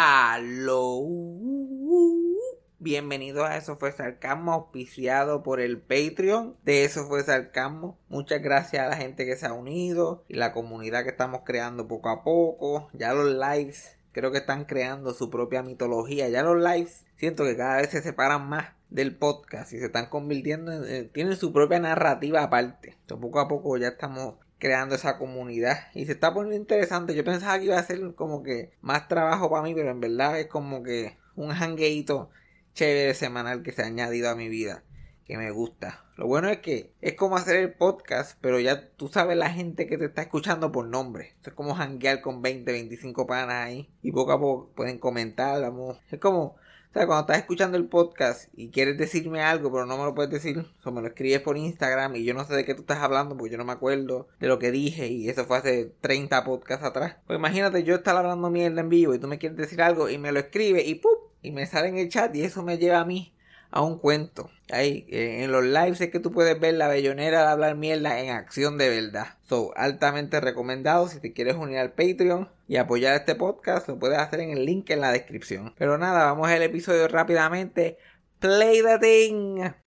Aló. Bienvenidos a Eso fue Sarcasmo, auspiciado por el Patreon de Eso fue Sarcasmo. Muchas gracias a la gente que se ha unido y la comunidad que estamos creando poco a poco. Ya los lives creo que están creando su propia mitología. Ya los lives siento que cada vez se separan más del podcast y se están convirtiendo en, eh, tienen su propia narrativa aparte. Entonces, poco a poco ya estamos creando esa comunidad y se está poniendo interesante. Yo pensaba que iba a ser como que más trabajo para mí, pero en verdad es como que un hangueito chévere semanal que se ha añadido a mi vida, que me gusta. Lo bueno es que es como hacer el podcast, pero ya tú sabes la gente que te está escuchando por nombre. es como hanguear con 20, 25 panas ahí y poco a poco pueden comentar, vamos. Es como o sea, cuando estás escuchando el podcast y quieres decirme algo, pero no me lo puedes decir, o me lo escribes por Instagram y yo no sé de qué tú estás hablando porque yo no me acuerdo de lo que dije y eso fue hace 30 podcasts atrás. Pues imagínate yo estar hablando mierda en vivo y tú me quieres decir algo y me lo escribes y ¡pum! Y me sale en el chat y eso me lleva a mí a un cuento. Ahí, eh, en los lives es que tú puedes ver la bellonera de hablar mierda en acción de verdad. So, altamente recomendado si te quieres unir al Patreon y apoyar este podcast, lo puedes hacer en el link en la descripción. Pero nada, vamos al episodio rápidamente. Play the thing.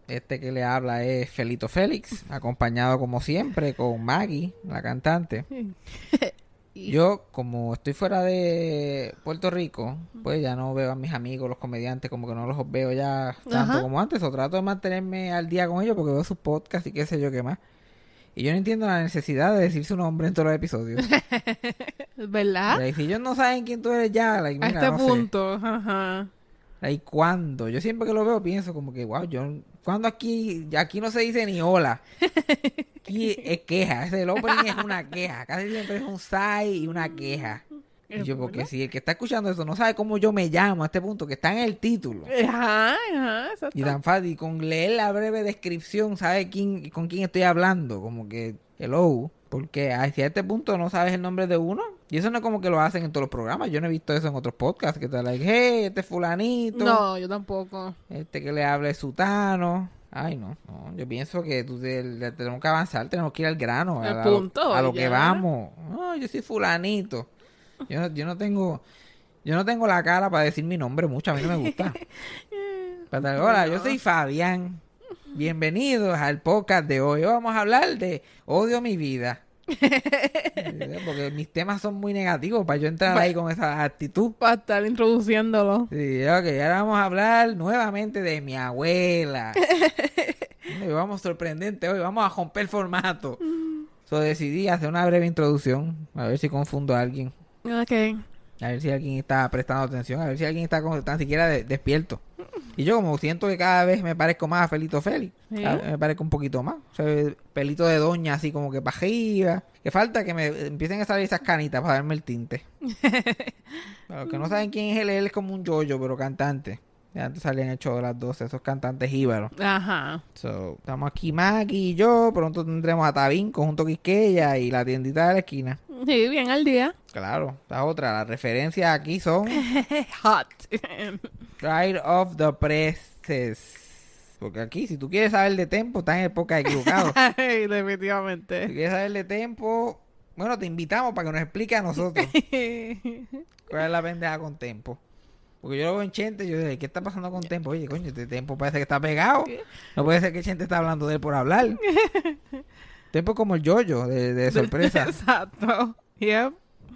Este que le habla es Felito Félix, acompañado como siempre con Maggie, la cantante. Yo, como estoy fuera de Puerto Rico, pues ya no veo a mis amigos, los comediantes, como que no los veo ya tanto Ajá. como antes. O trato de mantenerme al día con ellos porque veo sus podcasts y qué sé yo qué más. Y yo no entiendo la necesidad de decir su nombre en todos los episodios. ¿Verdad? Like, si ellos no saben quién tú eres ya, like, A mira, este no sé. punto. Ajá. ¿Y cuándo? Yo siempre que lo veo pienso como que, wow, yo... ¿Cuándo aquí? Aquí no se dice ni hola. Aquí es queja. Ese el opening es una queja. Casi siempre es un sai y una queja. Y yo, porque si el que está escuchando eso no sabe cómo yo me llamo a este punto, que está en el título. Ajá, ajá, exacto. Y tan fácil, con leer la breve descripción, sabe quién, con quién estoy hablando. Como que, hello. Porque hacia este punto no sabes el nombre de uno. Y eso no es como que lo hacen en todos los programas. Yo no he visto eso en otros podcasts. Que te like, hey, este es fulanito. No, yo tampoco. Este que le hable sutano. Ay, no, no. Yo pienso que tú te- tenemos que avanzar, tenemos que ir al grano. Al a, punto, a lo que vamos. No, yo soy fulanito. Yo no, yo no tengo... Yo no tengo la cara para decir mi nombre mucho, a mí no me gusta. Tal- Hola, yo soy Fabián. Bienvenidos al podcast de hoy. Hoy vamos a hablar de odio mi vida. Porque mis temas son muy negativos para yo entrar ahí con esa actitud. Para estar introduciéndolo. Sí, ok, ahora vamos a hablar nuevamente de mi abuela. Hoy vamos sorprendente hoy, vamos a romper el formato. So decidí hacer una breve introducción, a ver si confundo a alguien, Ok. a ver si alguien está prestando atención, a ver si alguien está tan siquiera de- despierto. Y yo como siento que cada vez me parezco más a Felito Félix, Sí. me parezco un poquito más. O sea, pelito de doña así como que arriba. Que falta que me empiecen a salir esas canitas para darme el tinte. Para los que no saben quién es él, él es como un yoyo, pero cantante. De antes salían hechos de las 12, esos cantantes íbaros. Ajá. So, estamos aquí Maki y yo, pronto tendremos a Tabín, Conjunto Quisqueya y la tiendita de la esquina. Sí, bien al día. Claro, esta otra, las referencias aquí son Hot. Right of the Presses. Porque aquí, si tú quieres saber de tempo, estás en época equivocado. Ay, si definitivamente. quieres saber de tempo, bueno, te invitamos para que nos explique a nosotros cuál es la pendeja con tempo. Porque yo lo veo en Chente, yo digo, ¿qué está pasando con Tempo? Oye, coño, este Tempo parece que está pegado. No puede ser que Chente está hablando de él por hablar. Tempo es como el yoyo de, de sorpresa. Exacto. Yep.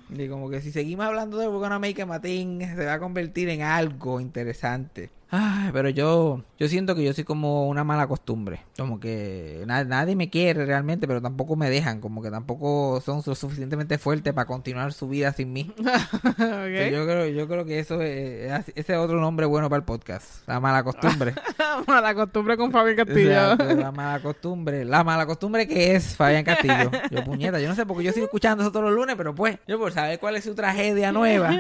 Y como que si seguimos hablando de Bucana Make Matín, se va a convertir en algo interesante. Ay, pero yo, yo siento que yo soy como una mala costumbre. Como que na- nadie me quiere realmente, pero tampoco me dejan. Como que tampoco son lo suficientemente fuertes para continuar su vida sin mí. Yo creo, yo creo que eso es, ese es otro nombre bueno para el podcast. La mala costumbre. Mala costumbre con Fabián Castillo. La mala costumbre. La mala costumbre que es Fabián Castillo. Yo, puñeta, yo no sé porque yo sigo escuchando eso todos los lunes, pero pues, yo por saber cuál es su tragedia nueva.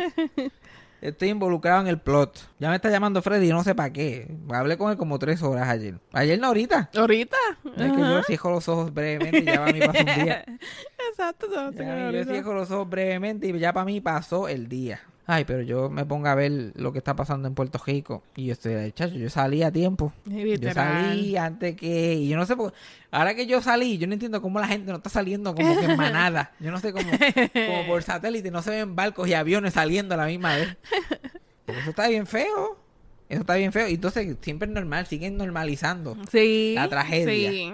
Estoy involucrado en el plot. Ya me está llamando Freddy, no sé para qué. Hablé con él como tres horas ayer. Ayer no, ahorita. Ahorita. Es que yo cierro los ojos brevemente y ya para mí pasó un día. Exacto, Ya, yo cierro los ojos brevemente y ya para mí pasó el día. Ay, pero yo me pongo a ver lo que está pasando en Puerto Rico y yo estoy, chacho, yo salí a tiempo. Yo salí antes que... Y yo no sé por... Ahora que yo salí, yo no entiendo cómo la gente no está saliendo como que en manada. Yo no sé cómo... Como por satélite, no se ven barcos y aviones saliendo a la misma vez. Pero eso está bien feo. Eso está bien feo. Y entonces siempre es normal, siguen normalizando. Sí. La tragedia. Sí.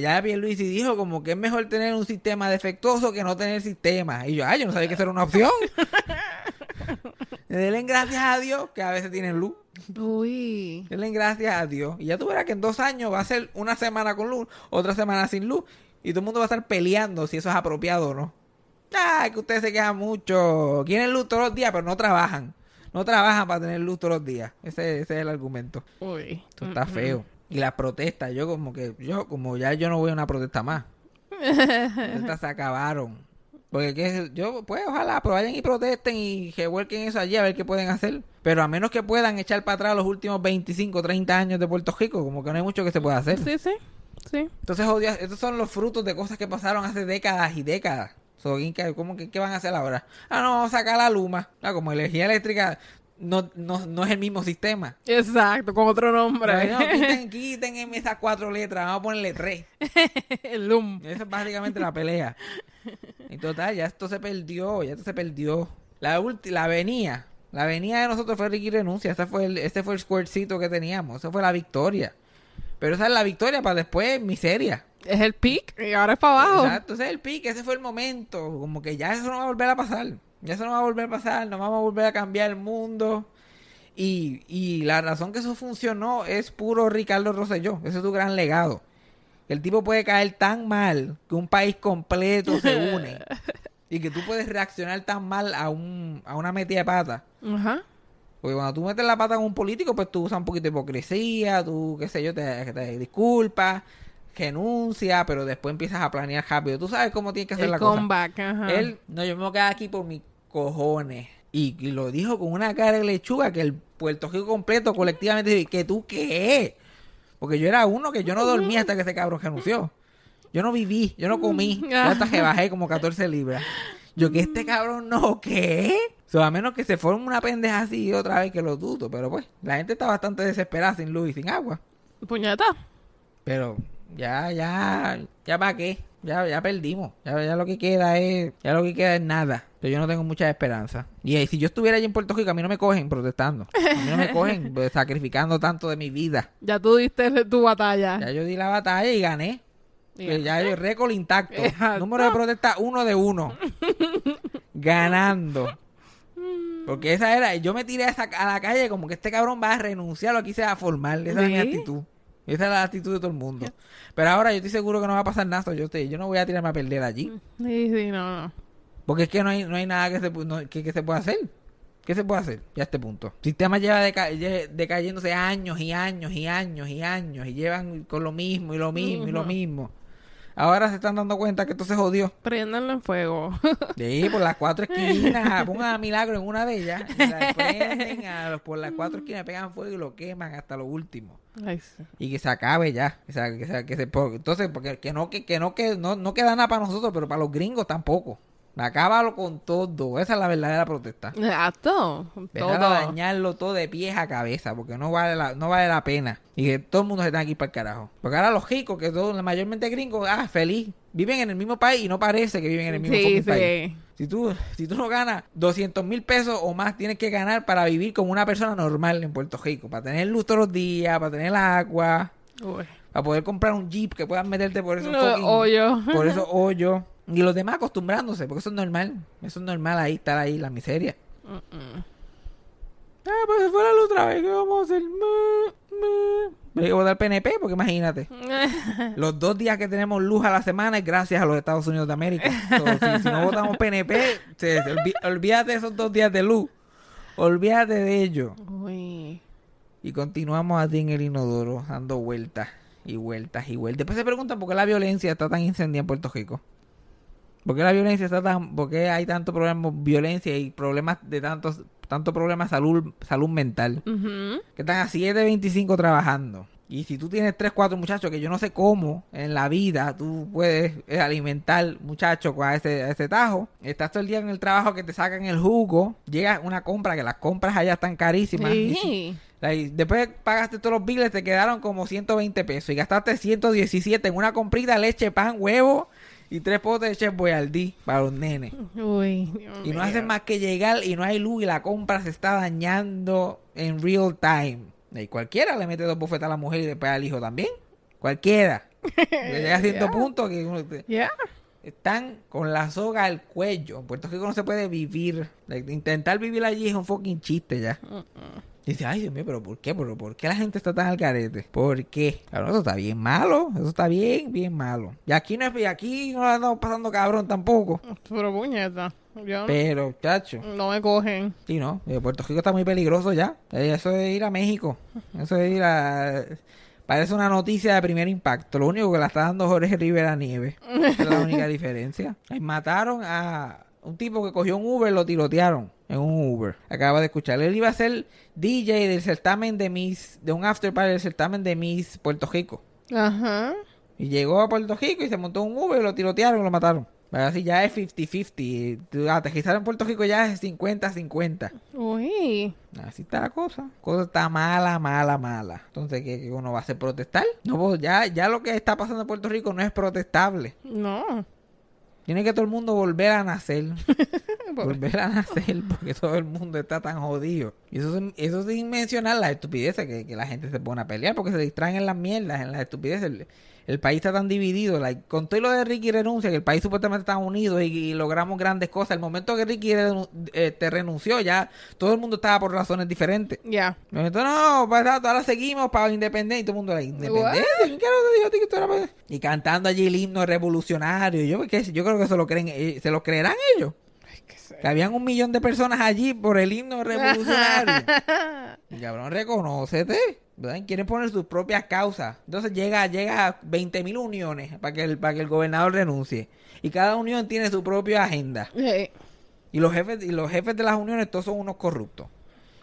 Ya Luis y dijo como que es mejor tener un sistema defectuoso que no tener sistema. Y yo, ay, yo no sabía que eso era una opción. Denle gracias a Dios que a veces tienen luz. Uy. Denle gracias a Dios. Y ya tú verás que en dos años va a ser una semana con luz, otra semana sin luz. Y todo el mundo va a estar peleando si eso es apropiado o no. Ah, que ustedes se quejan mucho. Quieren luz todos los días, pero no trabajan. No trabajan para tener luz todos los días. Ese, ese es el argumento. Uy. Esto está feo. Y las protestas, yo como que, yo como ya yo no voy a una protesta más. Protestas se acabaron. Porque que yo, pues ojalá, pero vayan y protesten y que vuelquen eso allí a ver qué pueden hacer. Pero a menos que puedan echar para atrás los últimos 25, 30 años de Puerto Rico, como que no hay mucho que se pueda hacer. Sí, sí. Sí. Entonces, odia, estos son los frutos de cosas que pasaron hace décadas y décadas. So, ¿qué- ¿Cómo que qué van a hacer ahora? Ah, no, vamos a sacar la luma. Ah, como energía eléctrica no, no, no es el mismo sistema. Exacto, con otro nombre. No, quiten, quiten esas cuatro letras, vamos a ponerle tres. El LUM. Esa es básicamente la pelea. Y total, ya esto se perdió, ya esto se perdió. La ulti, la avenida, la avenida de nosotros fue Ricky Renuncia, ese fue el, ese fue el squarecito que teníamos, esa fue la victoria. Pero esa es la victoria para después miseria. Es el pic y ahora es para abajo. Exacto, ese es el pique, ese fue el momento. Como que ya eso no va a volver a pasar. Ya eso no va a volver a pasar, no vamos a volver a cambiar el mundo. Y, y la razón que eso funcionó es puro Ricardo Rosselló. Ese es su gran legado. El tipo puede caer tan mal que un país completo se une. y que tú puedes reaccionar tan mal a, un, a una metida de pata. Ajá. Porque cuando tú metes la pata con un político, pues tú usas un poquito de hipocresía, tú, qué sé yo, te, te disculpas, renuncia, pero después empiezas a planear rápido. Tú sabes cómo tienes que hacer El la cosa. comeback. Ajá. Él, no, yo me voy a quedar aquí por mis cojones. Y, y lo dijo con una cara de lechuga que el Puerto Rico completo colectivamente dijo, ¿que tú qué? Porque yo era uno que yo no dormía hasta que ese cabrón renunció. Yo no viví, yo no comí. Yo hasta que bajé como 14 libras. Yo que este cabrón no, ¿qué? O sea, a menos que se forme una pendeja así otra vez que lo dudo. Pero pues, la gente está bastante desesperada sin luz y sin agua. Puñeta. Pero ya, ya, ya para qué. Ya, ya perdimos. Ya, ya lo que queda es, ya lo que queda es nada. Yo no tengo mucha esperanza. Y eh, si yo estuviera allí en Puerto Rico, a mí no me cogen protestando. A mí no me cogen pues, sacrificando tanto de mi vida. Ya tú diste tu batalla. Ya yo di la batalla y gané. Ya. Pues ya yo récord intacto. Número de protesta uno de uno. Ganando. Porque esa era, yo me tiré a, esa- a la calle como que este cabrón va a renunciar o aquí se va a formar. Esa es mi actitud. Esa es la actitud de todo el mundo. Pero ahora yo estoy seguro que no va a pasar nada. Yo, te- yo no voy a tirarme a perder allí. Sí, sí, no, no. Porque es que no hay, no hay nada que se, no- que, que se pueda hacer. ¿Qué se puede hacer? Ya a este punto. El sistema lleva deca- lle- decayéndose años y años y años y años. Y llevan con lo mismo y lo mismo y lo mismo. Ahora se están dando cuenta que esto se jodió. Préndanlo en fuego. Sí, por las cuatro esquinas, pongan a Milagro en una de ellas, y la prenden a los- por las cuatro esquinas, pegan fuego y lo queman hasta lo último. Ay, sí. Y que se acabe ya. Que se, que se- que se- entonces, porque que no, que, que no, que no, no queda nada para nosotros, pero para los gringos tampoco. Acábalo con todo. Esa es la verdadera protesta. Exacto. A Todo. dañarlo todo de pies a cabeza, porque no vale la, no vale la pena. Y que todo el mundo se tenga que ir para el carajo. Porque ahora los ricos, que son mayormente gringos, ah, feliz. Viven en el mismo país y no parece que viven en el mismo Sí, sí. país. Si tú, si tú no ganas 200 mil pesos o más, tienes que ganar para vivir como una persona normal en Puerto Rico. Para tener luz todos los días, para tener agua, Uy. para poder comprar un jeep que puedas meterte por esos No, fucking- hoyo. por esos hoyos. Y los demás acostumbrándose, porque eso es normal. Eso es normal ahí, estar ahí, la miseria. Ah, pues se fue la luz otra vez. ¿Qué vamos a hacer? Me, me. Me hay que votar PNP porque imagínate. Los dos días que tenemos luz a la semana es gracias a los Estados Unidos de América. Si, si no votamos PNP, se- se olvi- olvídate de esos dos días de luz. Olvídate de ello. Uy. Y continuamos así en el inodoro, dando vueltas y vueltas y vueltas. Después se preguntan por qué la violencia está tan incendiada en Puerto Rico. ¿Por qué la violencia está tan... ¿Por qué hay tanto problema violencia y problemas de tantos... Tanto problema salud, salud mental? Ujú. que están a 7.25 trabajando. Y si tú tienes 3, 4 muchachos, que yo no sé cómo en la vida tú puedes eh, alimentar muchachos con ese, a ese tajo. Estás todo el día en el trabajo que te sacan el jugo. Llega una compra, que las compras allá están carísimas. Y si- Sí. like, después pagaste todos los biles, te quedaron como 120 pesos. Y gastaste 117 en una comprita leche, pan, huevo y tres potes de Chef Boyardee para los nenes. Uy. Dios Y no mío. hacen más que llegar y no hay luz y la compra se está dañando en real time. Y cualquiera le mete dos bofetas a la mujer y después al hijo también. Cualquiera. Llega a cierto Yeah. punto que uno te- Ya. están con la soga al cuello. En Puerto Rico no se puede vivir. Like, intentar vivir allí es un fucking chiste ya. Y dice, ay Dios mío, pero ¿por qué? ¿Pero por qué la gente está tan al carete? ¿Por qué? Claro, eso está bien malo. Eso está bien, bien malo. Y aquí no es, y aquí no la andamos pasando cabrón tampoco. Pero puñeta. Yo Pero, chacho. no me cogen. Sí, no, eh, Puerto Rico está muy peligroso ya. Eh, Eso de ir a México. Eso de ir a... Parece una noticia de primer impacto. Lo único que la está dando Jorge Rivera Nieves. Esa es la única diferencia. Mataron a un tipo que cogió un Uber, lo tirotearon en un Uber. Acaba de escuchar. Él iba a ser DJ del certamen de Miss, de un after party del certamen de Miss Puerto Rico. Ajá. Y llegó a Puerto Rico y se montó un Uber, lo tirotearon y lo mataron. Así ya es 50-50. Tú- Aterrizar en Puerto Rico ya es 50-50. Uy. Así está la cosa. La cosa está mala, mala, mala. Entonces, ¿qué, qué uno va a hacer? ¿Protestar? No, pues ya, ya lo que está pasando en Puerto Rico no es protestable. No. Tiene que todo el mundo volver a nacer. volver a nacer porque todo el mundo está tan jodido. Y eso, sin- eso sin mencionar las estupideces que, que la gente se pone a pelear porque se distraen en las mierdas, en las estupideces. El, país está tan dividido. like, con todo lo de Ricky renuncia, que el país supuestamente está unido y, y logramos grandes cosas. El momento que Ricky eh, te renunció, ya todo el mundo estaba por razones diferentes. Ya. Meto, no, para rato, ahora seguimos para independencia. Y todo el mundo, la independencia. ¿Quién carajo te dijo a ti que esto era para-?" Y cantando allí el himno revolucionario. Yo, ¿qué? yo creo que se lo creen, eh, se lo creerán ellos. Habían un millón de personas allí por el himno revolucionario. Cabrón, reconócete. ¿verdad? Quieren poner sus propias causas. Entonces llega, llega a 20 mil uniones para que, el, para que el gobernador renuncie. Y cada unión tiene su propia agenda. Sí. Y los jefes, y los jefes de las uniones todos son unos corruptos.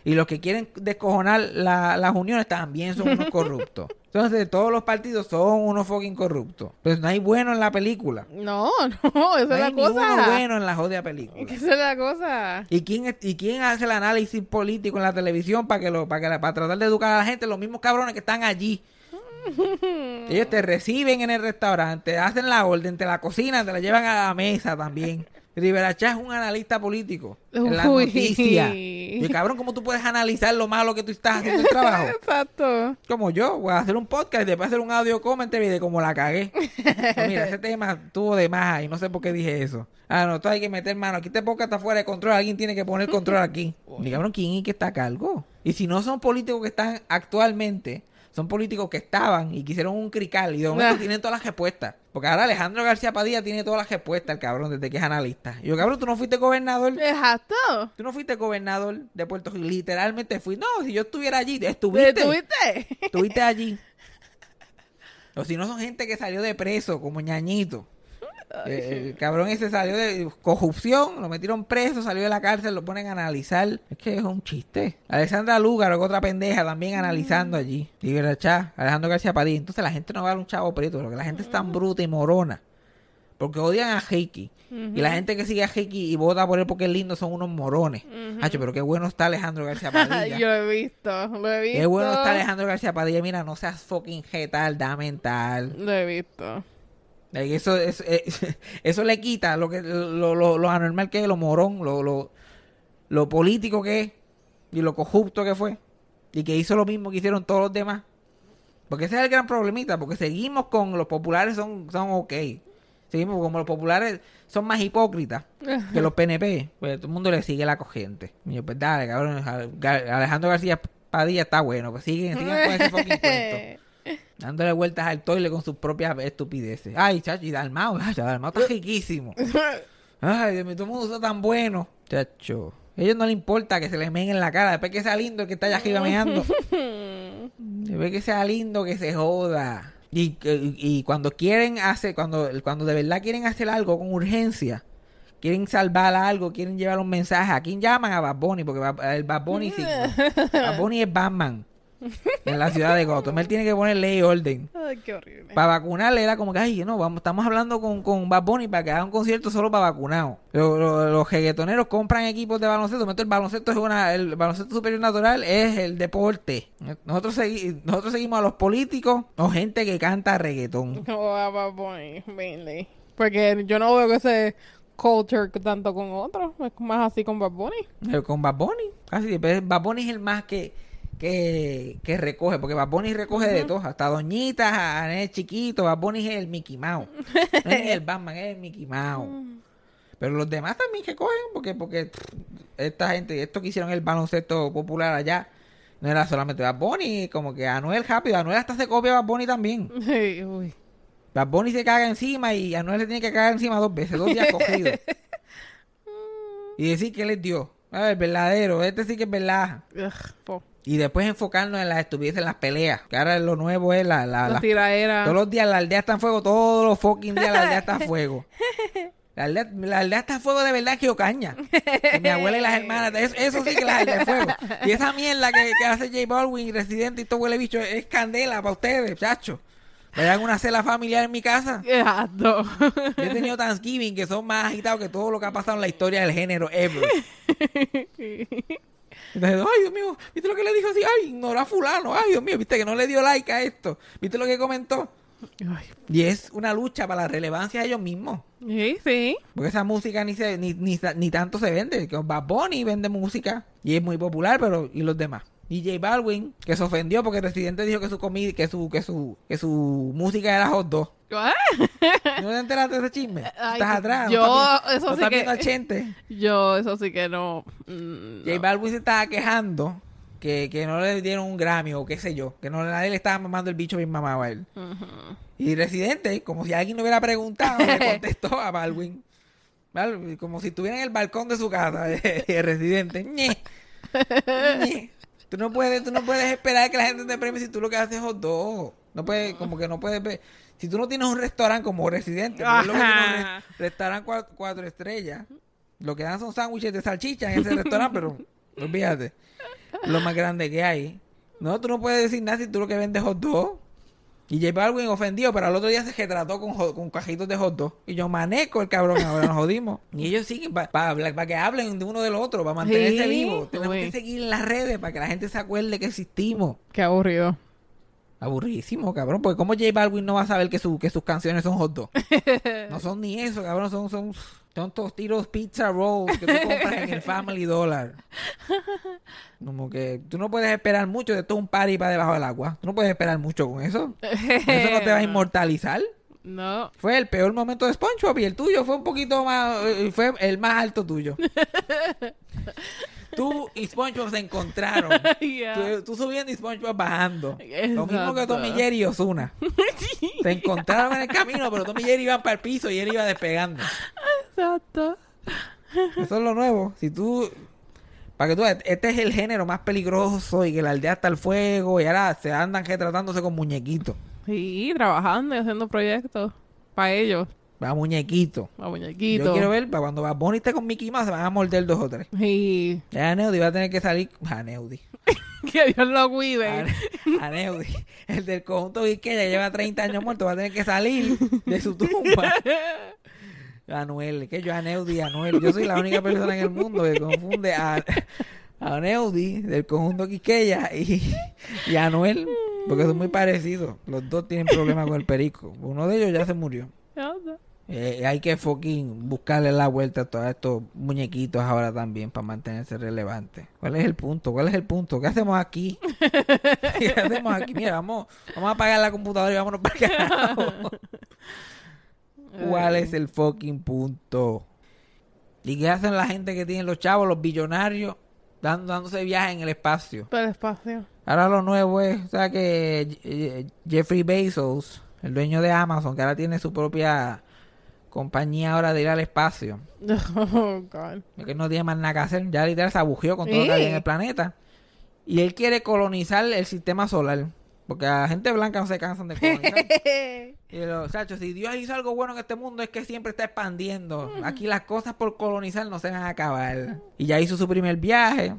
Y los que quieren descojonar la- las uniones también son unos corruptos. Entonces todos los partidos son unos fucking corruptos. Pues no hay bueno en la película. No, no, esa No es la hay cosa. bueno en la jodida película. Esa es la cosa. ¿Y quién, ¿Y quién hace el análisis político en la televisión para que lo, para que la- para tratar de educar a la gente? Los mismos cabrones que están allí. Ellos te reciben en el restaurante, hacen la orden, te la cocinan, te la llevan a la mesa también. Rivera Chá es un analista político en la noticia. Y cabrón, ¿cómo tú puedes analizar lo malo que tú estás haciendo el trabajo? Exacto. Como yo, voy a hacer un podcast y después hacer un audio commentary de cómo la cagué. No, mira, ese tema tuvo de más y no sé por qué dije eso. Ah, no, tú hay que meter mano. Aquí este podcast está fuera de control. Alguien tiene que poner control aquí. Y cabrón, ¿quién es que está a cargo? Y si no son políticos que están actualmente, son políticos que estaban y que hicieron un crical y de momento Ah. tienen todas las respuestas. Porque ahora Alejandro García Padilla tiene todas las respuestas, el cabrón, desde que es analista. Y yo, cabrón, tú no fuiste gobernador. Exacto. Tú no fuiste gobernador de Puerto Rico. Literalmente fui. No, si yo estuviera allí, estuviste. ¿Tuviste? Estuviste allí. O si no son gente que salió de preso, como ñañito. Eh, el cabrón ese salió de corrupción, lo metieron preso, salió de la cárcel, lo ponen a analizar. Es que es un chiste. Alexandra Lúgaro, que otra pendeja, también analizando allí. Libera Chá, Alejandro García Padilla. Entonces la gente no va a dar un chavo preto, porque la gente es tan bruta y morona. Porque odian a Heiki. Y la gente que sigue a Heiki y vota por él porque es lindo son unos morones. Hacho, pero qué bueno está Alejandro García Padilla. Yo lo he visto, lo he visto. Qué bueno está Alejandro García Padilla. Mira, no seas fucking da mental. Lo he visto. Like, Eso, eso, eh, eso le quita lo que lo, lo, lo anormal que es, lo morón, lo, lo, lo político que es y lo corrupto que fue. Y que hizo lo mismo que hicieron todos los demás. Porque ese es el gran problemita, porque seguimos con los populares son, son ok. Seguimos como los populares son más hipócritas que los PNP. Pues todo el mundo le sigue la corriente. Y yo, pues dale, cabrón. Alejandro García Padilla está bueno. Pues siguen, sigan con ese fucking cuento. Dándole vueltas al toile con sus propias estupideces. Ay, chacho, y Dalmao. Ay, Dalmao está riquísimo. Ay, Dios mío, todo el mundo está tan bueno. Chacho. A ellos no les importa que se les meen en la cara. Después que sea lindo el que está allá arriba meando. Después que sea lindo que se joda. Y, que- y cuando quieren hacer, cuando, cuando de verdad quieren hacer algo con urgencia, quieren salvar algo, quieren llevar un mensaje, ¿a quién llaman? A Bad Bunny, porque el Bad Bunny sí. Bad Bunny es Batman en la ciudad de Gotham. Él tiene que poner ley y orden. Ay, qué horrible. Para vacunarle era como que, ay, no, vamos, estamos hablando con, con Bad Bunny para que haga un concierto solo para vacunados. Lo- lo- los reggaetoneros compran equipos de baloncesto. El baloncesto es una, el baloncesto superior natural es el deporte. Nosotros, segui- nosotros seguimos a los políticos o gente que canta reggaetón. O a Bad Bunny, mainly. Porque yo no veo que ese culture tanto con otros. Es más así con Bad Bunny. Con Bad Bunny. Casi, Bad Bunny es el más que, que, que recoge, porque Bad Bunny recoge de todo, hasta doñitas, a, a chiquito, Bad Bunny es el Mickey Mouse. No es el Batman, es el Mickey Mouse. Pero los demás también que cogen, porque, porque esta gente, esto que hicieron el baloncesto popular allá, no era solamente Bad Bunny, como que Anuel rápido, Anuel hasta se copia a Bad Bunny también. Uy. Bad Bunny se caga encima y Anuel se tiene que cagar encima dos veces, dos días cogidos. y decir que él es Dios. Ah, el verdadero, este sí que es verdad. Ugh. Y después enfocarnos en las estupideces, en las peleas. Que ahora lo nuevo es la... la, La todos los días la aldea está en fuego, todos los fucking días la aldea está en fuego. La aldea, la aldea está en fuego de verdad que yo caña. Que mi abuela y las hermanas, eso, eso sí que la aldea en fuego. Y esa mierda que, que hace J Balwin, Residente y todo huele bicho, es candela para ustedes, chacho. Vayan una cena familiar en mi casa. Exacto. Yo he tenido Thanksgiving que son más agitados que todo lo que ha pasado en la historia del género ever. Entonces, ay, Dios mío, ¿viste lo que le dijo así? Ay, ignoró a fulano. Ay, Dios mío, ¿viste que no le dio like a esto? ¿Viste lo que comentó? Ay, Y es una lucha para la relevancia de ellos mismos. sí, sí. Porque esa música ni, se, ni, ni, ni tanto se vende. Que Bad Bunny vende música y es muy popular, pero ¿y los demás? Y J Balwin, que se ofendió porque el presidente dijo que su comida, que su, que su, que su música era hot dog. ¿Qué? ¿No te enteraste de ese chisme? Ay, Estás atrás. yo, no estás, eso no sí estás que- Chente. Yo, eso sí que no. mm, J Balvin se estaba quejando que, que no le dieron un Grammy o qué sé yo, que no nadie le estaba mamando el bicho bien mamado a él. Y Residente, como si alguien no hubiera preguntado, le contestó a Balvin. Balvin, Como si estuviera en el balcón de su casa, el Residente. Ñe. Tú no puedes, tú no puedes esperar que la gente te premie si tú lo que haces es hot dog. No puedes, como que no puedes ver. Si tú no tienes un restaurante como Residente, es lo que un re- restaurante cuatro, cuatro estrellas, lo que dan son sándwiches de salchicha en ese restaurante, pero olvídate. Lo más grande que hay. No, tú no puedes decir nada si tú lo que vendes hot dog. Y J Balvin ofendió, pero al otro día se retrató con, hot- con cajitos de hot dog. Y yo maneco el cabrón, ahora nos jodimos. Y ellos siguen para que hablen de uno del otro, para mantenerse Sí, vivos. Tenemos uy. que seguir en las redes para que la gente se acuerde que existimos. Qué aburrido. Aburridísimo, cabrón. Porque como J Balvin no va a saber que, su, que sus canciones son hot dog. No son ni eso, cabrón. Son, son, son tostitos pizza rolls que tú compras en el Family Dollar. Como que tú no puedes esperar mucho de todo un party para debajo del agua. Tú no puedes esperar mucho con eso. Eso no te va a inmortalizar. No. Fue el peor momento de SpongeBob y el tuyo fue un poquito más, eh, fue el más alto tuyo. Tú y SpongeBob se encontraron. Tú, tú subiendo y SpongeBob bajando. Lo mismo que. Tommy Jerry y Osuna. Se encontraron en el camino, pero Tommy Jerry iban para el piso y él iba despegando. Exacto. Eso es lo nuevo. Si tú. Para que tú veas, este es el género más peligroso y que la aldea está al fuego y ahora se andan retratándose con muñequitos. Sí, trabajando y haciendo proyectos. Para ellos. Va muñequitos. A muñequitos. Yo quiero ver para cuando va Bonnie esté con Mickey Mouse se van a morder dos o tres. Sí. Ya Neudi va a tener que salir. A Neudi. Que Dios lo A, cuide. a Neudi. El del conjunto que ya lleva 30 años muerto va a tener que salir de su tumba. Anuel, que yo Aneudi y Anuel. Yo soy la única persona en el mundo que confunde a, a Aneudi del conjunto Quiqueya y, y a Anuel, porque son muy parecidos. Los dos tienen problemas con el perico. Uno de ellos ya se murió. Eh, hay que fucking buscarle la vuelta a todos estos muñequitos ahora también para mantenerse relevantes. ¿Cuál es el punto? ¿Cuál es el punto? ¿Qué hacemos aquí? ¿Qué hacemos aquí? Mira, vamos, vamos a apagar la computadora y vámonos para carajo. ¿Cuál es el fucking punto? ¿Y qué hacen la gente que tiene los chavos, los billonarios, dando, dándose viajes en el espacio? Para el espacio. Ahora lo nuevo es, o sea, que eh, Jeffrey Bezos, el dueño de Amazon, que ahora tiene su propia compañía ahora de ir al espacio. Oh, God. No tiene más nada que hacer. Ya literal se abugió con todo lo que hay en Eh. el planeta. Y él quiere colonizar el sistema solar. Porque a la gente blanca no se cansan de colonizar. y los chachos, si Dios hizo algo bueno en este mundo es que siempre está expandiendo. Aquí las cosas por colonizar no se van a acabar. Y ya hizo su primer viaje.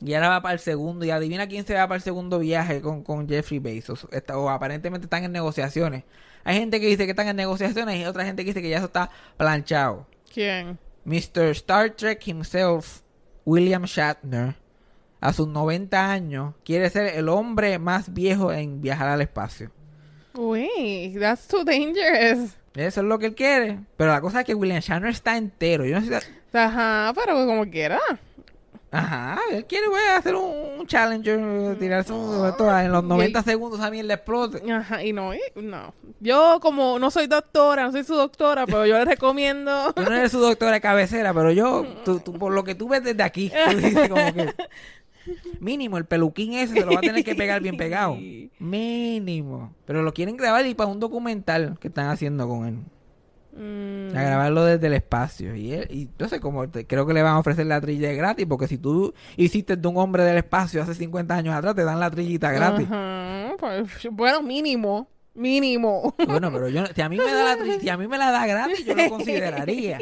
Y ahora va para el segundo. Y adivina quién se va para el segundo viaje con, con Jeffrey Bezos. Está- o aparentemente están en negociaciones. Hay gente que dice que están en negociaciones y otra gente que dice que ya eso está planchado. ¿Quién? Mr. Star Trek himself, William Shatner, a sus 90 años, quiere ser el hombre más viejo en viajar al espacio. Wait, that's too dangerous. Eso es lo que él quiere. Pero la cosa es que William Shatner está entero. Yo no sé si- Ajá, pero como quiera. Ajá, él quiere güey, hacer un, un challenger, tirarse un, en los 90 segundos a mí le explote. Ajá, y no, y- no. Yo como no soy doctora, no soy su doctora, pero yo le recomiendo... Tú no eres su doctora de cabecera, pero yo, tú, tú- por lo que tú ves desde aquí, tú dices como que... Mínimo, el peluquín ese se lo va a tener que pegar bien pegado. Mínimo. Pero lo quieren grabar y para un documental que están haciendo con él. Mm, A grabarlo desde el espacio. Y, él, y no sé cómo, te- creo que le van a ofrecer la trilla gratis, porque si tú hiciste de un hombre del espacio hace 50 años atrás, te dan la trillita gratis. Pues, bueno, mínimo. Mínimo. Bueno, pero yo, si a mí me da la si a mí me la da gratis, yo lo consideraría.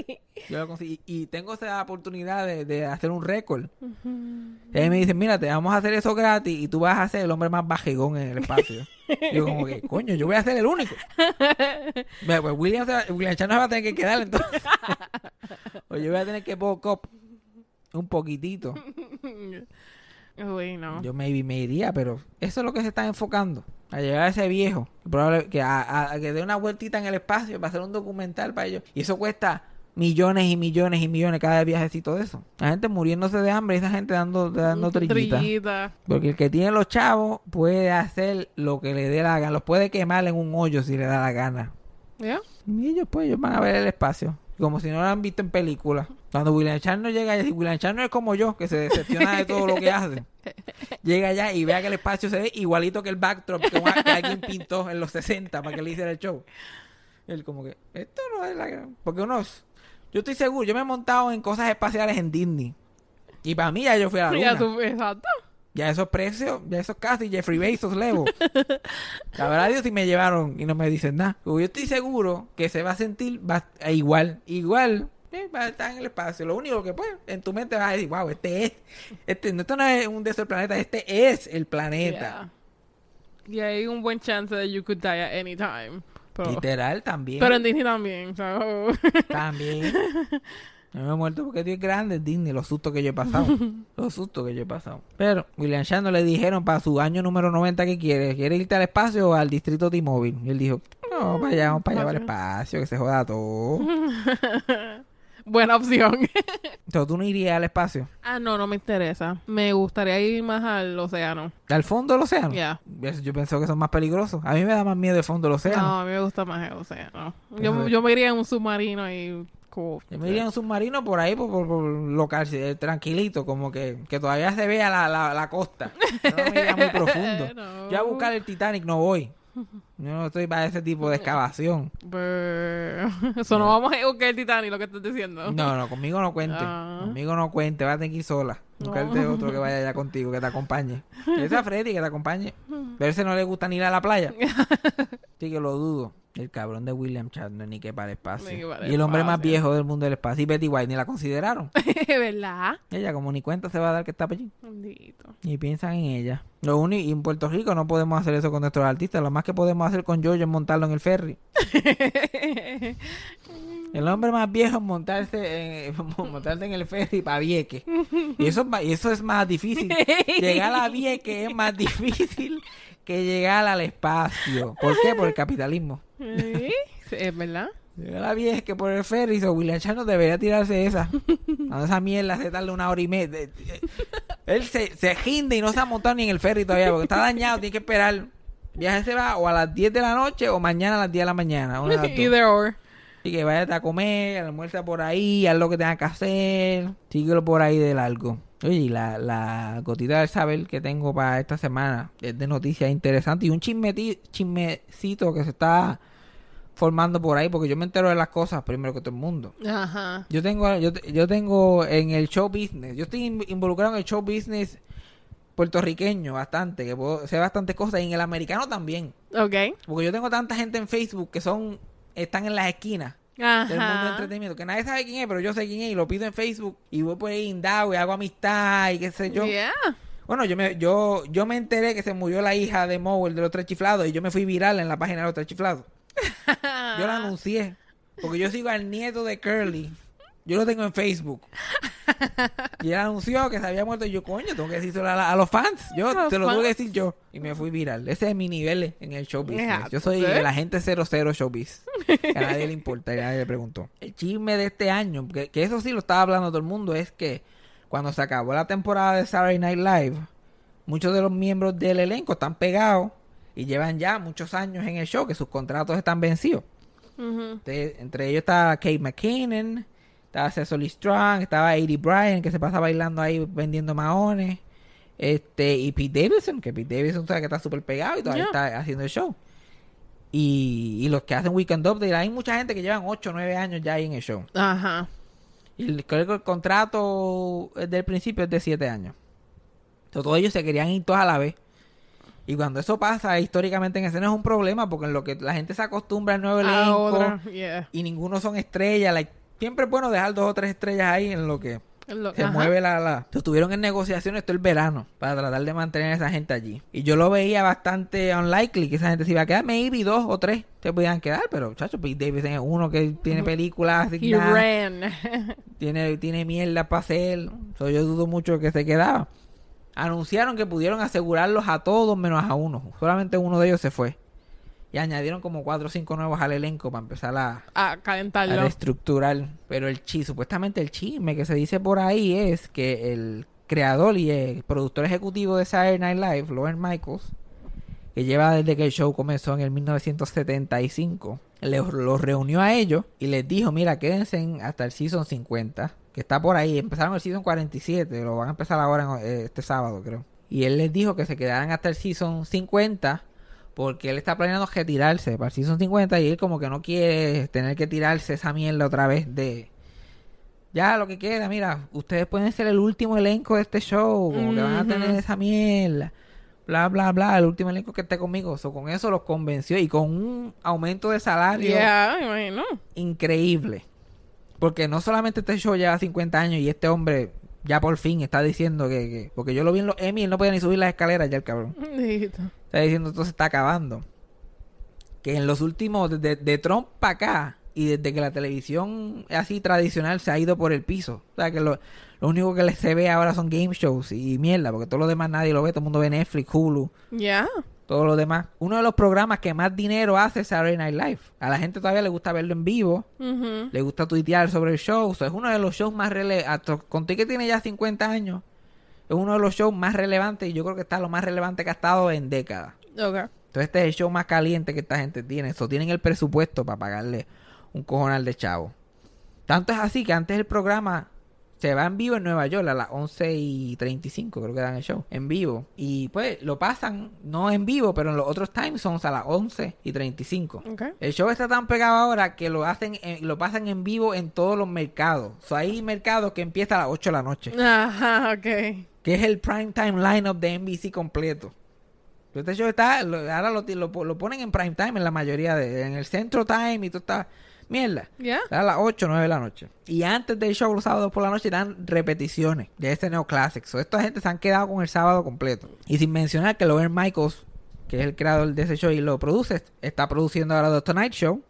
Yo lo consi- y, y tengo esa oportunidad de, de hacer un récord. Y ahí me dicen, mira, te vamos a hacer eso gratis y tú vas a ser el hombre más bajegón en el espacio. Y yo como que, coño, yo voy a ser el único. Bueno, Pues William, William Shatner va a tener que quedar entonces. o yo voy a tener que up un poquitito. Uy, no. Yo maybe me iría, pero eso es lo que se está enfocando. A llegar a ese viejo. Que, a, a- a que dé una vueltita en el espacio para hacer un documental para ellos. Y eso cuesta millones y millones y millones cada viajecito de eso. La gente muriéndose de hambre y esa gente dando, dando trillita. Trillita. Porque el que tiene los chavos puede hacer lo que le dé la gana. Los puede quemar en un hoyo si le da la gana. ¿Ya? Y ellos pues ellos van a ver el espacio. Como si no lo han visto en películas. Cuando William Shatner llega allá, si William Shatner es como yo, que se decepciona de todo lo que hace. Llega allá y vea que el espacio se ve igualito que el backdrop que, alguien pintó en los 60 para que le hiciera el show. Él como que, esto no es la... Porque uno... es- Yo estoy seguro, yo me he montado en cosas espaciales en Disney. Y para mí ya yo fui a la luna. Ya tú, exacto. Ya esos precios, ya esos casi Jeffrey Bezos levo. La verdad Dios si me llevaron y no me dicen nada. Yo estoy seguro que se va a sentir va- igual, igual. eh, va a estar en el espacio. Lo único que pues en tu mente vas a decir, wow, este es, este, no, esto no es un de esos planetas, este es el planeta. Yeah. Y hay un buen chance de you could die at any time. Pero, Literal también. pero en Disney también. so- También. Yo me he muerto porque Dios es grande, Disney, los sustos que yo he pasado. los sustos que yo he pasado. Pero William Shatner le dijeron para su año número 90 que quiere. ¿Quiere irte al espacio o al distrito T-Mobile? Y él dijo, no, para allá, vamos para allá, para el espacio, que se joda todo. Buena opción. Entonces tú no irías al espacio. ah, no, no me interesa. Me gustaría ir más al océano. ¿Al fondo del océano? Ya. Yo pienso que son más peligrosos. A mí me da más miedo el fondo del océano. No, a mí me gusta más el océano. Yo, yo me iría en un submarino y... Cool. Yo me iría en un submarino por ahí, por, por, por local, eh, tranquilito, como que, que todavía se vea la, la, la costa. Yo no me iría muy profundo. No. Yo a buscar el Titanic no voy. Yo no estoy para ese tipo de excavación. Eso no vamos a buscar el Titanic, lo que estás diciendo. No, no, conmigo no cuente. Ah. Conmigo no cuente, vas a tener que ir sola. Buscarte No. otro que vaya allá contigo, que te acompañe. Esa Freddy que te acompañe. Pero ese no le gusta ni ir a la playa. Sí que lo dudo. El cabrón de William Shatner ni que para el espacio. Ni que para el y el hombre más viejo del mundo del espacio. Y Betty White ni la consideraron. ¿Verdad? Ella como ni cuenta se va a dar que está allí. Y piensan en ella. Lo único, y en Puerto Rico no podemos hacer eso con nuestros artistas. Lo más que podemos hacer con Jojo es montarlo en el ferry. El hombre más viejo es montarse en, montarse en el ferry para Vieques. Y eso, y eso es más difícil. Llegar a Vieques es más difícil que llegar al espacio. ¿Por qué? Por el capitalismo. Sí, sí, es verdad. Llegar a Vieques por el ferry. So William Shatner debería tirarse esa. Cuando esa mierda se tarda una hora y media. De- de- Él se, se ginde y no se ha montado ni en el ferry todavía porque está dañado. Tiene que esperar viaje se va o a las 10 de la noche o mañana a las 10 de la mañana. una de. Either or. Así que váyate a comer, almuerza por ahí, haz lo que tengas que hacer, síguelo por ahí de largo. Oye, y la, la gotita del saber que tengo para esta semana es de noticias interesantes y un chismeti- chismecito que se está formando por ahí, porque yo me entero de las cosas primero que todo el mundo. Ajá. Yo tengo, yo, yo tengo en el show business, yo estoy in- involucrado en el show business puertorriqueño bastante, que puedo sé bastantes cosas, y en el americano también. Ok. Porque yo tengo tanta gente en Facebook que son, están en las esquinas del mundo Ajá. entretenimiento, que nadie sabe quién es, pero yo sé quién es y lo pido en Facebook y voy por ahí indago y hago amistad y qué sé yo. Yeah. Bueno, yo me, yo, yo me enteré que se murió la hija de Moe, el de los tres chiflados, y yo me fui viral en la página de los tres chiflados. Yo la anuncié. Porque yo sigo al nieto de Curly. Yo lo tengo en Facebook. Y él anunció que se había muerto. Y yo, coño, tengo que decírselo a, los fans. Yo te lo tengo que fans. decir yo. Y me fui viral. Ese es mi nivel en el show business. Yeah, Yo soy ¿sí? el agente 00 showbiz. Que a nadie le importa y a nadie le preguntó. El chisme de este año, que, que eso sí lo estaba hablando todo el mundo, es que cuando se acabó la temporada de Saturday Night Live, muchos de los miembros del elenco están pegados y llevan ya muchos años en el show, que sus contratos están vencidos. Entre, entre ellos estaba Kate McKinnon, estaba Cecily Strong, estaba Eddie Bryan, que se pasa bailando ahí vendiendo maones. Este, y Pete Davidson, que Pete Davidson sabe que está súper pegado y todavía Yeah. está haciendo el show. Y, y los que hacen Weekend Update, hay mucha gente que llevan 8 o 9 años ya ahí en el show. Ajá. Y el- creo que el contrato del principio es de 7 años. Entonces, todos ellos se querían ir todos a la vez. Y cuando eso pasa, históricamente en escena es un problema, porque en lo que la gente se acostumbra al nuevo elenco otra. Yeah. y ninguno son estrellas, like, siempre es bueno dejar dos o tres estrellas ahí en lo que Lo- se ajá. mueve la, la... Estuvieron en negociaciones todo el verano para tratar de mantener a esa gente allí. Y yo lo veía bastante unlikely que esa gente se iba a quedar. Maybe dos o tres se podían quedar, pero chacho, Pete Davidson es uno que tiene películas asignadas, tiene, tiene mierda para hacer. So, yo dudo mucho que se quedaba. Anunciaron que pudieron asegurarlos a todos menos a uno. Solamente uno de ellos se fue. Y añadieron como cuatro o cinco nuevos al elenco para empezar a, a a calentarlo. reestructurar. Pero el chi, supuestamente el chisme que se dice por ahí es que el creador y el productor ejecutivo de Saturday Night Live, Lauren Michaels, que lleva desde que el show comenzó en el 1975, les- los reunió a ellos y les dijo, mira, quédense en- hasta el season 50, que está por ahí. Empezaron el season 47, lo van a empezar ahora en- eh, este sábado, creo. Y él les dijo que se quedaran hasta el season 50 porque él está planeando retirarse para el season 50 y él como que no quiere tener que tirarse esa mierda otra vez de... Ya, lo que queda, mira, ustedes pueden ser el último elenco de este show, como que van a tener esa mierda, bla, bla, bla, el último elenco que esté conmigo. So, con eso los convenció y con un aumento de salario Yeah, increíble. Porque no solamente este show lleva 50 años y este hombre ya por fin está diciendo que... que- porque yo lo vi en los Emmy, él no podía ni subir las escaleras ya el cabrón. Está diciendo esto se está acabando. Que en los últimos, desde de Trump para acá, y desde que la televisión así tradicional se ha ido por el piso. O sea que lo, lo único que se ve ahora son game shows y mierda, porque todo lo demás nadie lo ve, todo el mundo ve Netflix, Hulu, Yeah. Todo lo demás. Uno de los programas que más dinero hace es Saturday Night Live. A la gente todavía le gusta verlo en vivo, le gusta tuitear sobre el show. O sea, es uno de los shows más relevantes. Conté que tiene ya 50 años. Es uno de los shows más relevantes y yo creo que está lo más relevante que ha estado en décadas. Okay. Entonces este es el show más caliente que esta gente tiene. Eso tienen el presupuesto para pagarle un cojonal de chavo. Tanto es así que antes el programa se va en vivo en Nueva York a las 11 y 35, creo que dan el show, en vivo. Y pues lo pasan, no en vivo, pero en los otros time zones a las 11 y 35. Okay. El show está tan pegado ahora que lo hacen, en- lo pasan en vivo en todos los mercados. O sea, hay mercados que empieza a las 8 de la noche Ajá, okay. que es el prime time lineup de NBC completo. Este show está, lo- ahora lo, lo, lo ponen en prime time en la mayoría de, en el centro time y todo está, mierda. Yeah. A las 8 o 9 de la noche. Y antes del show los sábados por la noche dan repeticiones de este neoclásico. So, esta gente se han quedado con el sábado completo. Y sin mencionar que Logan Michaels, que es el creador de ese show y lo produce, está produciendo ahora The Tonight Show.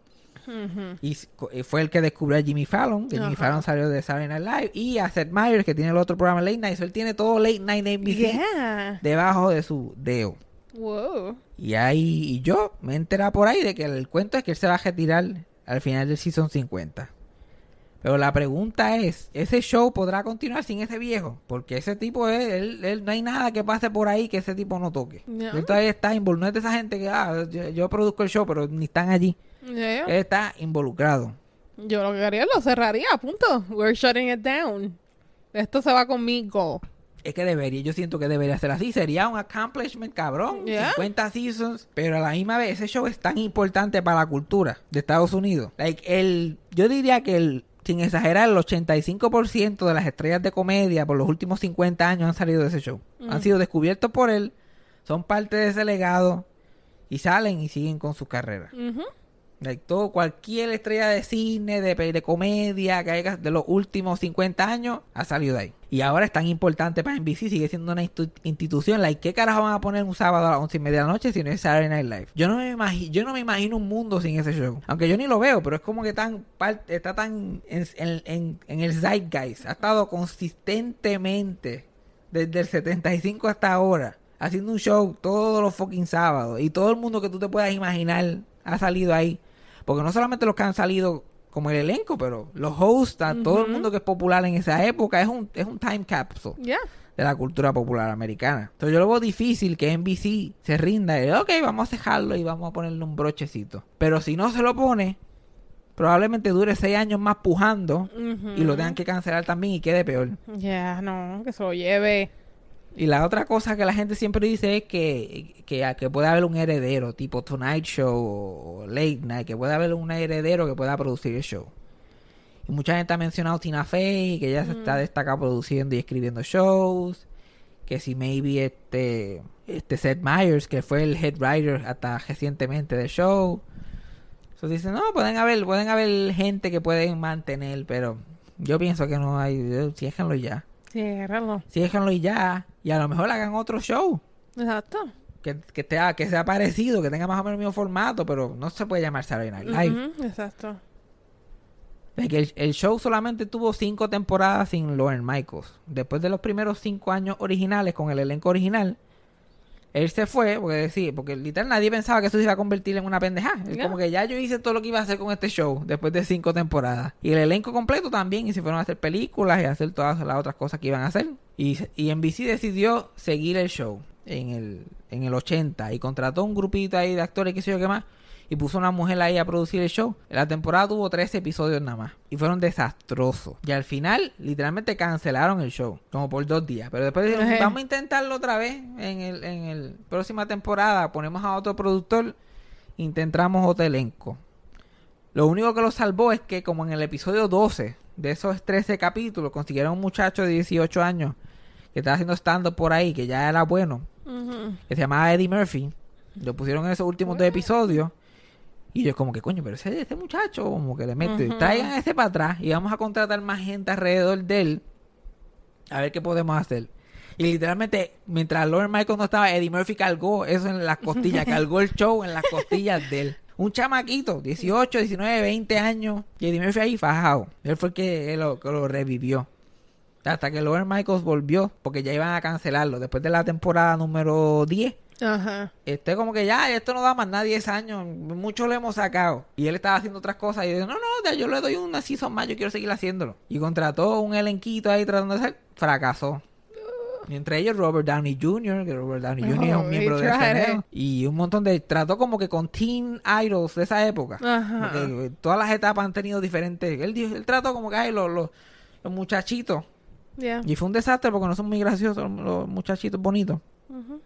Y y fue el que descubrió a Jimmy Fallon. Que Jimmy. Fallon salió de Saturday Night Live. Y a Seth Meyers, que tiene el otro programa Late Night. So, él tiene todo Late Night NBC Yeah. debajo de su dedo. Wow. Y ahí y yo me he enterado por ahí de que el cuento es que él se va a retirar al final del season 50. Pero la pregunta es, ¿ese show podrá continuar sin ese viejo? Porque ese tipo, es, él, él- no hay nada que pase por ahí que ese tipo no toque. Él todavía está involucrado. No es de esa gente que, ah, yo, yo produzco el show, pero ni están allí. Yeah. Él está involucrado. Yo lo que haría lo cerraría, punto. We're shutting it down. Esto se va conmigo. Es que debería, yo siento que debería ser así. Sería un accomplishment cabrón. Yeah. 50 seasons. Pero a la misma vez, ese show es tan importante para la cultura de Estados Unidos. Like, el, yo diría que el, sin exagerar, el 85% de las estrellas de comedia por los últimos 50 años han salido de ese show. Han sido descubiertos por él, son parte de ese legado y salen y siguen con su carrera. Like, todo, cualquier estrella de cine, de, de comedia que haya de los últimos 50 años ha salido de ahí. Y ahora es tan importante para NBC, sigue siendo una institu- institución. Like, ¿Qué carajo van a poner un sábado a las 11 y media de la noche si no es Saturday Night Live? Yo no me imagino, yo no me imagino un mundo sin ese show. Aunque yo ni lo veo, pero es como que tan está tan en- en- en el zeitgeist. Ha estado consistentemente desde el 75 hasta ahora. Haciendo un show todos los fucking sábados. Y todo el mundo que tú te puedas imaginar ha salido ahí. Porque no solamente los que han salido como el elenco, pero los hosts, todo el mundo que es popular en esa época, es un, es un time capsule Yeah. de la cultura popular americana. Entonces yo lo veo difícil que NBC se rinda y, ok, vamos a dejarlo y vamos a ponerle un brochecito. Pero si no se lo pone, probablemente dure seis años más pujando y lo tengan que cancelar también y quede peor. Yeah, no, que se lo lleve. Y la otra cosa que la gente siempre dice es que, que, que puede haber un heredero, tipo Tonight Show o Late Night, que puede haber un heredero que pueda producir el show. Y mucha gente ha mencionado Tina Fey, que ella se está destacada produciendo y escribiendo shows. Que si maybe este, este Seth Meyers, que fue el head writer hasta recientemente del show. Entonces dicen, no, pueden haber, pueden haber gente que pueden mantener, pero yo pienso que no hay, eh, déjenlo ya. Ciérralo. Sí, déjenlo y ya. Y a lo mejor hagan otro show. Exacto. Que, que, te- que sea parecido, que tenga más o menos el mismo formato, pero no se puede llamar Saturday Night Live. Exacto. Es que el, el show solamente tuvo cinco temporadas sin Lauren Michaels. Después de los primeros cinco años originales con el elenco original, él se fue, porque sí, porque literal nadie pensaba que eso se iba a convertir en una pendejada. Ya. Como que ya yo hice todo lo que iba a hacer con este show después de cinco temporadas. Y el elenco completo también, y se fueron a hacer películas y a hacer todas las otras cosas que iban a hacer. Y, y NBC decidió seguir el show en el, en el 80 y contrató un grupito ahí de actores, qué sé yo qué más. Y puso una mujer ahí a producir el show. La temporada tuvo 13 episodios nada más. Y fueron desastrosos. Y al final, literalmente cancelaron el show. Como por dos días. Pero después dijeron, vamos a intentarlo otra vez. En el, en el próxima temporada ponemos a otro productor. Intentamos otro elenco. Lo único que lo salvó es que como en el episodio 12 de esos 13 capítulos consiguieron un muchacho de 18 años que estaba haciendo stand-up por ahí, que ya era bueno, que se llamaba Eddie Murphy. Lo pusieron en esos últimos dos episodios. Y yo como que, coño, pero ese, ese muchacho como que le mete, traigan ese para atrás y vamos a contratar más gente alrededor de él a ver qué podemos hacer. Y literalmente, mientras Lauren Michaels no estaba, Eddie Murphy cargó eso en las costillas, cargó el show en las costillas de él. Un chamaquito, 18, 19, 20 años, y Eddie Murphy ahí fajado. Él fue el que lo, que lo revivió. Hasta que Lauren Michaels volvió, porque ya iban a cancelarlo. Después de la temporada número 10, Ajá. este como que ya, esto no da más nada 10 años, mucho lo hemos sacado. Y él estaba haciendo otras cosas y yo, no, no, yo le doy una season más, yo quiero seguir haciéndolo. Y contrató un elenquito ahí tratando de hacer, fracasó. Entre ellos Robert Downey Jr., que Robert Downey Jr. es Oh, un miembro he de SNL. Y un montón de, trató como que con teen idols de esa época. Ajá. Porque eh, todas las etapas han tenido diferentes. Él, él trató como que ay, los, los, los muchachitos. Yeah. Y fue un desastre porque no son muy graciosos los muchachitos bonitos.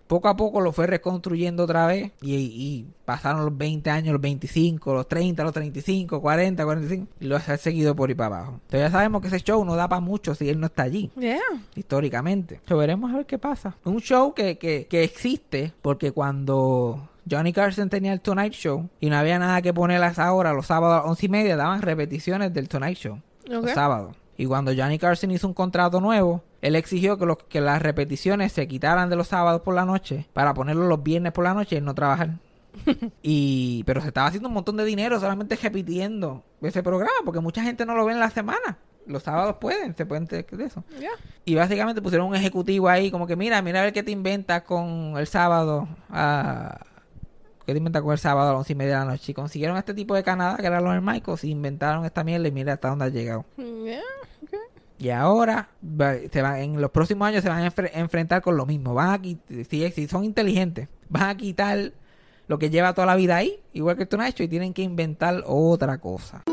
Poco a poco lo fue reconstruyendo otra vez. Y, y pasaron los 20 años, los 25, los 30, los 35, 40, 45. Y lo ha seguido por ahí para abajo. Entonces ya sabemos que ese show no da para mucho si él no está allí Yeah. históricamente. So, veremos a ver qué pasa. Un show que, que, que existe porque cuando Johnny Carson tenía el Tonight Show y no había nada que poner a esa hora, los sábados a las once y media daban repeticiones del Tonight Show. Los sábados. Y cuando Johnny Carson hizo un contrato nuevo, él exigió que, los, que las repeticiones se quitaran de los sábados por la noche para ponerlos los viernes por la noche y no trabajar. y pero se estaba haciendo un montón de dinero solamente repitiendo ese programa porque mucha gente no lo ve en la semana. Los sábados pueden, se pueden de eso. Yeah. Y básicamente pusieron un ejecutivo ahí, como que mira, mira a ver qué te inventas con el sábado, ¿Por qué te inventas con el sábado a las once y media de la noche? Y consiguieron a este tipo de Canadá, que eran los hermaicos, y inventaron esta mierda y mira hasta dónde ha llegado. Yeah, okay. Y ahora, se van, en los próximos años se van a enfre- enfrentar con lo mismo. Van a si, si son inteligentes, van a quitar lo que lleva toda la vida ahí, igual que tú no has hecho, y tienen que inventar otra cosa.